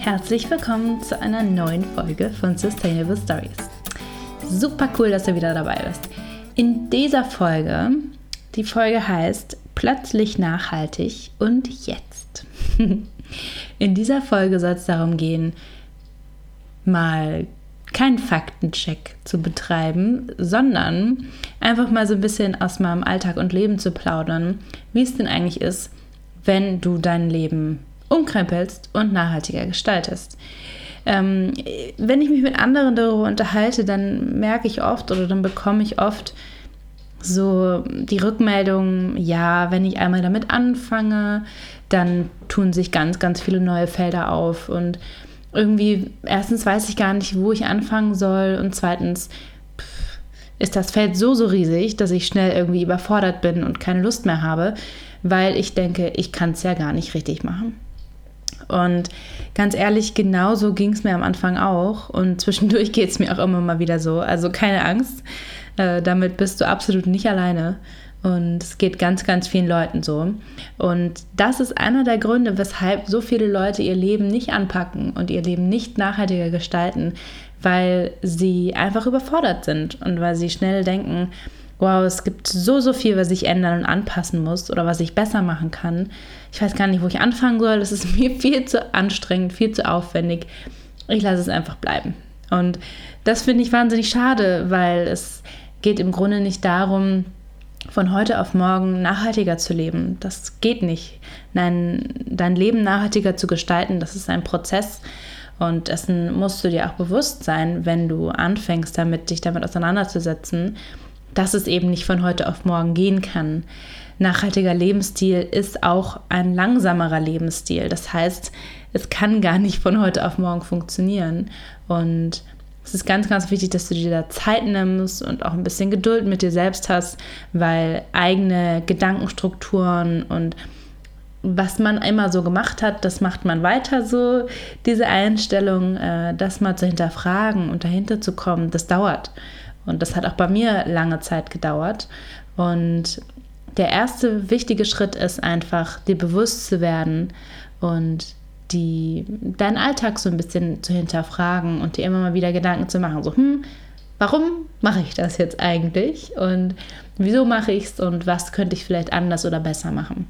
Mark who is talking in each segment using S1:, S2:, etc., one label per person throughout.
S1: Herzlich willkommen zu einer neuen Folge von Sustainable Stories. Super cool, dass du wieder dabei bist. In dieser Folge, die Folge heißt Plötzlich nachhaltig und jetzt. In dieser Folge soll es darum gehen, mal keinen Faktencheck zu betreiben, sondern einfach mal so ein bisschen aus meinem Alltag und Leben zu plaudern, wie es denn eigentlich ist, wenn du dein Leben umkrempelst und nachhaltiger gestaltest. Ähm, wenn ich mich mit anderen darüber unterhalte, dann merke ich oft oder dann bekomme ich oft so die Rückmeldung, ja, wenn ich einmal damit anfange, dann tun sich ganz, ganz viele neue Felder auf und irgendwie, erstens weiß ich gar nicht, wo ich anfangen soll und zweitens ist das Feld so, so riesig, dass ich schnell irgendwie überfordert bin und keine Lust mehr habe, weil ich denke, ich kann es ja gar nicht richtig machen. Und ganz ehrlich, genauso ging es mir am Anfang auch. Und zwischendurch geht es mir auch immer mal wieder so. Also keine Angst, äh, damit bist du absolut nicht alleine. Und es geht ganz, ganz vielen Leuten so. Und das ist einer der Gründe, weshalb so viele Leute ihr Leben nicht anpacken und ihr Leben nicht nachhaltiger gestalten, weil sie einfach überfordert sind und weil sie schnell denken, wow, es gibt so, so viel, was ich ändern und anpassen muss oder was ich besser machen kann. Ich weiß gar nicht, wo ich anfangen soll. Das ist mir viel zu anstrengend, viel zu aufwendig. Ich lasse es einfach bleiben. Und das finde ich wahnsinnig schade, weil es geht im Grunde nicht darum, von heute auf morgen nachhaltiger zu leben. Das geht nicht. Nein, dein Leben nachhaltiger zu gestalten, das ist ein Prozess. Und dessen musst du dir auch bewusst sein, wenn du anfängst, damit, dich damit auseinanderzusetzen dass es eben nicht von heute auf morgen gehen kann. Nachhaltiger Lebensstil ist auch ein langsamerer Lebensstil. Das heißt, es kann gar nicht von heute auf morgen funktionieren. Und es ist ganz, ganz wichtig, dass du dir da Zeit nimmst und auch ein bisschen Geduld mit dir selbst hast, weil eigene Gedankenstrukturen und was man immer so gemacht hat, das macht man weiter so. Diese Einstellung, äh, das mal zu hinterfragen und dahinter zu kommen, das dauert. Und das hat auch bei mir lange Zeit gedauert. Und der erste wichtige Schritt ist einfach, dir bewusst zu werden und die, deinen Alltag so ein bisschen zu hinterfragen und dir immer mal wieder Gedanken zu machen. So, hm, warum mache ich das jetzt eigentlich? Und wieso mache ich es und was könnte ich vielleicht anders oder besser machen?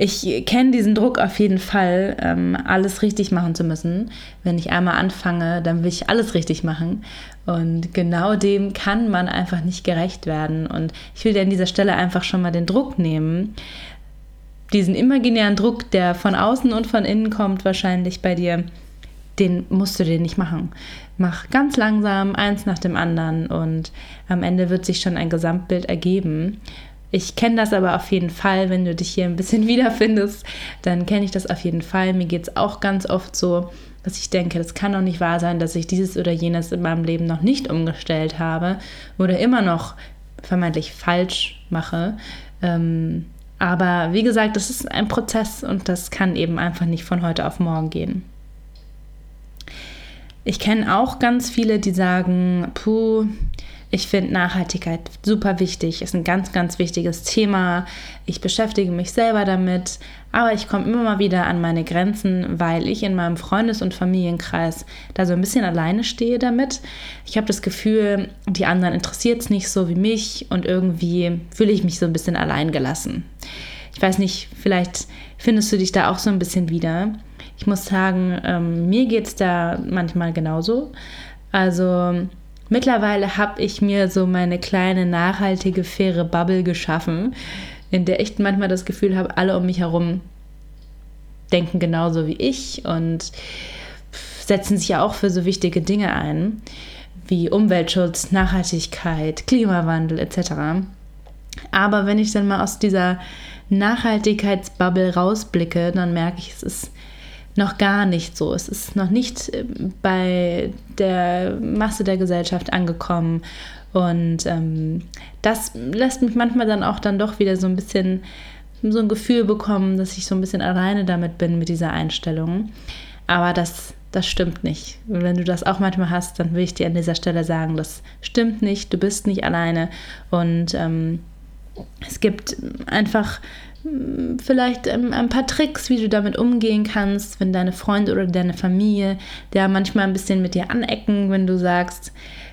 S1: Ich kenne diesen Druck auf jeden Fall, ähm, alles richtig machen zu müssen. Wenn ich einmal anfange, dann will ich alles richtig machen. Und genau dem kann man einfach nicht gerecht werden. Und ich will dir an dieser Stelle einfach schon mal den Druck nehmen. Diesen imaginären Druck, der von außen und von innen kommt, wahrscheinlich bei dir, den musst du dir nicht machen. Mach ganz langsam eins nach dem anderen und am Ende wird sich schon ein Gesamtbild ergeben. Ich kenne das aber auf jeden Fall, wenn du dich hier ein bisschen wiederfindest, dann kenne ich das auf jeden Fall. Mir geht es auch ganz oft so, dass ich denke, das kann doch nicht wahr sein, dass ich dieses oder jenes in meinem Leben noch nicht umgestellt habe oder immer noch vermeintlich falsch mache. Ähm, aber wie gesagt, das ist ein Prozess und das kann eben einfach nicht von heute auf morgen gehen. Ich kenne auch ganz viele, die sagen, puh, ich finde Nachhaltigkeit super wichtig, ist ein ganz, ganz wichtiges Thema. Ich beschäftige mich selber damit, aber ich komme immer mal wieder an meine Grenzen, weil ich in meinem Freundes- und Familienkreis da so ein bisschen alleine stehe damit. Ich habe das Gefühl, die anderen interessiert es nicht so wie mich und irgendwie fühle ich mich so ein bisschen allein gelassen. Ich weiß nicht, vielleicht findest du dich da auch so ein bisschen wieder. Ich muss sagen, ähm, mir geht es da manchmal genauso. Also Mittlerweile habe ich mir so meine kleine nachhaltige, faire Bubble geschaffen, in der ich manchmal das Gefühl habe, alle um mich herum denken genauso wie ich und setzen sich ja auch für so wichtige Dinge ein, wie Umweltschutz, Nachhaltigkeit, Klimawandel etc. Aber wenn ich dann mal aus dieser Nachhaltigkeitsbubble rausblicke, dann merke ich, es ist noch gar nicht so. Es ist noch nicht äh, bei der Masse der Gesellschaft angekommen. Und ähm, das lässt mich manchmal dann auch dann doch wieder so ein bisschen so ein Gefühl bekommen, dass ich so ein bisschen alleine damit bin mit dieser Einstellung. Aber das, das stimmt nicht. Wenn du das auch manchmal hast, dann will ich dir an dieser Stelle sagen, das stimmt nicht, du bist nicht alleine. Und ähm, es gibt einfach vielleicht ähm, ein paar Tricks, wie du damit umgehen kannst, wenn deine Freunde oder deine Familie da manchmal ein bisschen mit dir anecken, wenn du sagst,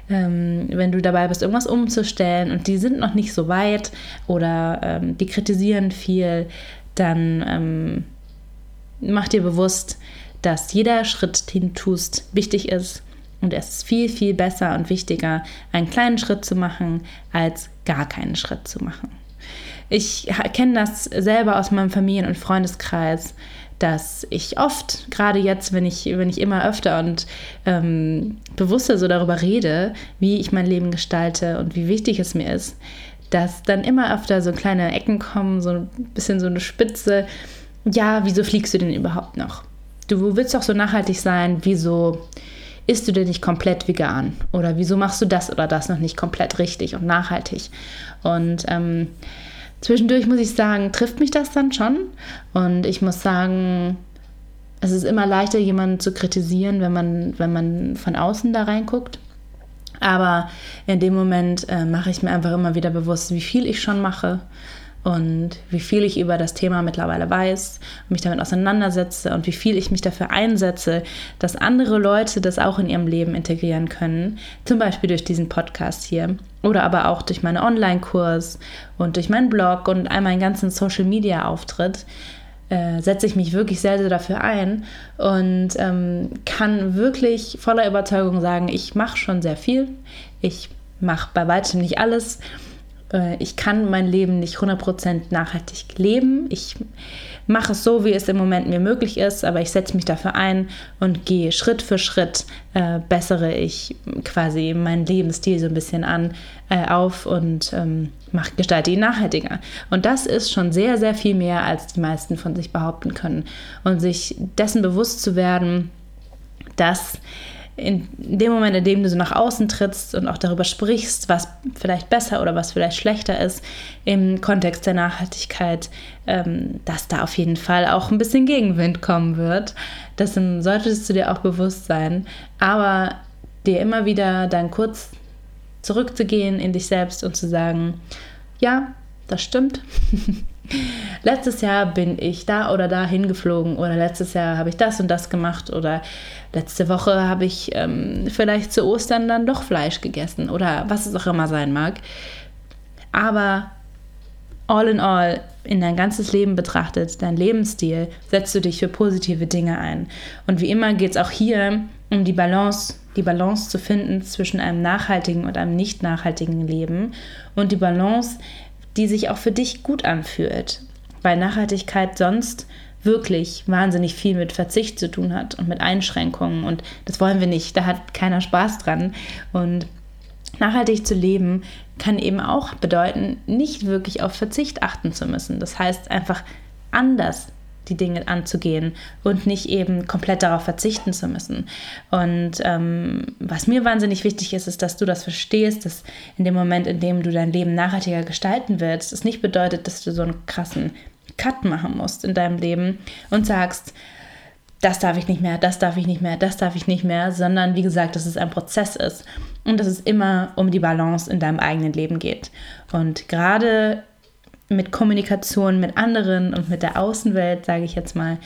S1: ähm, wenn du dabei bist, irgendwas umzustellen und die sind noch nicht so weit oder ähm, die kritisieren viel, dann ähm, mach dir bewusst, dass jeder Schritt, den du tust, wichtig ist. Und es ist viel, viel besser und wichtiger, einen kleinen Schritt zu machen, als gar keinen Schritt zu machen. Ich kenne das selber aus meinem Familien- und Freundeskreis, dass ich oft, gerade jetzt, wenn ich, wenn ich immer öfter und ähm, bewusster so darüber rede, wie ich mein Leben gestalte und wie wichtig es mir ist, dass dann immer öfter so kleine Ecken kommen, so ein bisschen so eine Spitze. Ja, wieso fliegst du denn überhaupt noch? Du willst doch so nachhaltig sein, wieso isst du denn nicht komplett vegan? Oder wieso machst du das oder das noch nicht komplett richtig und nachhaltig? Und ähm, zwischendurch muss ich sagen, trifft mich das dann schon. Und ich muss sagen, es ist immer leichter, jemanden zu kritisieren, wenn man, wenn man von außen da reinguckt. Aber in dem Moment äh, mache ich mir einfach immer wieder bewusst, wie viel ich schon mache und wie viel ich über das Thema mittlerweile weiß und mich damit auseinandersetze und wie viel ich mich dafür einsetze, dass andere Leute das auch in ihrem Leben integrieren können. Zum Beispiel durch diesen Podcast hier oder aber auch durch meinen Online-Kurs und durch meinen Blog und all meinen ganzen Social-Media-Auftritt. Äh, setze ich mich wirklich sehr, sehr dafür ein und ähm, kann wirklich voller Überzeugung sagen, ich mache schon sehr viel. Ich mache bei weitem nicht alles ich kann mein Leben nicht 100% nachhaltig leben. Ich mache es so, wie es im Moment mir möglich ist, aber ich setze mich dafür ein und gehe Schritt für Schritt, äh, bessere ich quasi meinen Lebensstil so ein bisschen an, äh, auf und ähm, mach, gestalte ihn nachhaltiger. Und das ist schon sehr, sehr viel mehr, als die meisten von sich behaupten können. Und sich dessen bewusst zu werden, dass in dem Moment, in dem du so nach außen trittst und auch darüber sprichst, was vielleicht besser oder was vielleicht schlechter ist im Kontext der Nachhaltigkeit, ähm, dass da auf jeden Fall auch ein bisschen Gegenwind kommen wird. Dessen solltest du dir auch bewusst sein. Aber dir immer wieder dann kurz zurückzugehen in dich selbst und zu sagen, ja, das stimmt. letztes Jahr bin ich da oder da hingeflogen oder letztes Jahr habe ich das und das gemacht oder letzte Woche habe ich ähm, vielleicht zu Ostern dann doch Fleisch gegessen oder was es auch immer sein mag. Aber all in all, in dein ganzes Leben betrachtet, dein Lebensstil, setzt du dich für positive Dinge ein. Und wie immer geht es auch hier um die Balance, die Balance zu finden zwischen einem nachhaltigen und einem nicht nachhaltigen Leben und die Balance die sich auch für dich gut anfühlt. Weil Nachhaltigkeit sonst wirklich wahnsinnig viel mit Verzicht zu tun hat und mit Einschränkungen. Und das wollen wir nicht. Da hat keiner Spaß dran. Und nachhaltig zu leben kann eben auch bedeuten, nicht wirklich auf Verzicht achten zu müssen. Das heißt einfach anders die Dinge anzugehen und nicht eben komplett darauf verzichten zu müssen. Und ähm, was mir wahnsinnig wichtig ist, ist, dass du das verstehst, dass in dem Moment, in dem du dein Leben nachhaltiger gestalten willst, es nicht bedeutet, dass du so einen krassen Cut machen musst in deinem Leben und sagst, das darf ich nicht mehr, das darf ich nicht mehr, das darf ich nicht mehr, sondern wie gesagt, dass es ein Prozess ist und dass es immer um die Balance in deinem eigenen Leben geht. Und gerade mit Kommunikation mit anderen und mit der Außenwelt, sage ich jetzt mal,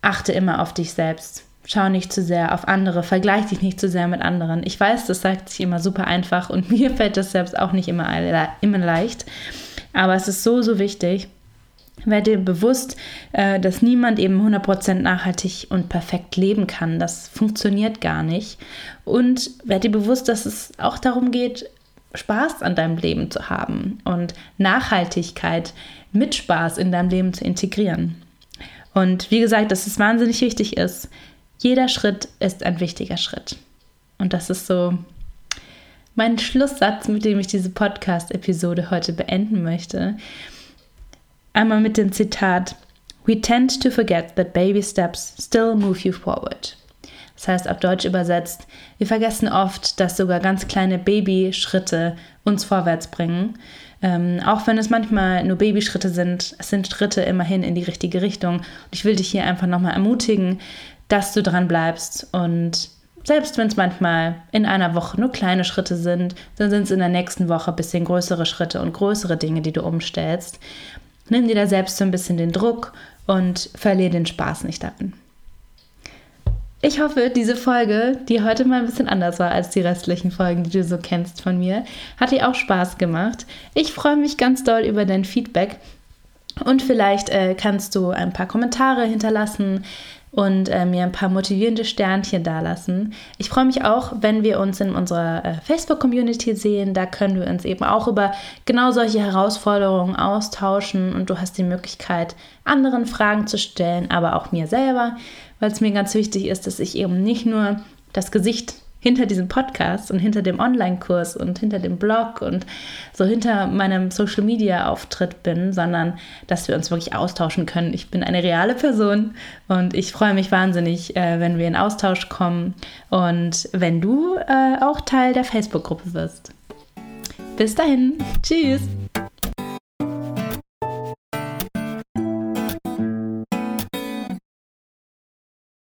S1: achte immer auf dich selbst. Schau nicht zu sehr auf andere, vergleich dich nicht zu sehr mit anderen. Ich weiß, das sagt sich immer super einfach und mir fällt das selbst auch nicht immer, immer leicht. Aber es ist so, so wichtig. Werde dir bewusst, äh, dass niemand eben 100% nachhaltig und perfekt leben kann. Das funktioniert gar nicht. Und werde dir bewusst, dass es auch darum geht, Spaß an deinem Leben zu haben und Nachhaltigkeit mit Spaß in deinem Leben zu integrieren. Und wie gesagt, dass es wahnsinnig wichtig ist, jeder Schritt ist ein wichtiger Schritt. Und das ist so mein Schlusssatz, mit dem ich diese Podcast-Episode heute beenden möchte. Einmal mit dem Zitat: We tend to forget that baby steps still move you forward. Das heißt auf Deutsch übersetzt, wir vergessen oft, dass sogar ganz kleine Babyschritte uns vorwärts bringen. Ähm, auch wenn es manchmal nur Babyschritte sind, es sind Schritte immerhin in die richtige Richtung. Und ich will dich hier einfach nochmal ermutigen, dass du dran bleibst und selbst wenn es manchmal in einer Woche nur kleine Schritte sind, dann sind es in der nächsten Woche ein bisschen größere Schritte und größere Dinge, die du umstellst. Nimm dir da selbst so ein bisschen den Druck und verliere den Spaß nicht daran. Ich hoffe, diese Folge, die heute mal ein bisschen anders war als die restlichen Folgen, die du so kennst von mir, hat dir auch Spaß gemacht. Ich freue mich ganz doll über dein Feedback und vielleicht äh, kannst du ein paar Kommentare hinterlassen und äh, mir ein paar motivierende Sternchen dalassen. Ich freue mich auch, wenn wir uns in unserer äh, Facebook-Community sehen. Da können wir uns eben auch über genau solche Herausforderungen austauschen und du hast die Möglichkeit, anderen Fragen zu stellen, aber auch mir selber weil es mir ganz wichtig ist, dass ich eben nicht nur das Gesicht hinter diesem Podcast und hinter dem Online-Kurs und hinter dem Blog und so hinter meinem Social-Media-Auftritt bin, sondern dass wir uns wirklich austauschen können. Ich bin eine reale Person und ich freue mich wahnsinnig, äh, wenn wir in Austausch kommen und wenn du äh, auch Teil der Facebook-Gruppe wirst. Bis dahin, tschüss!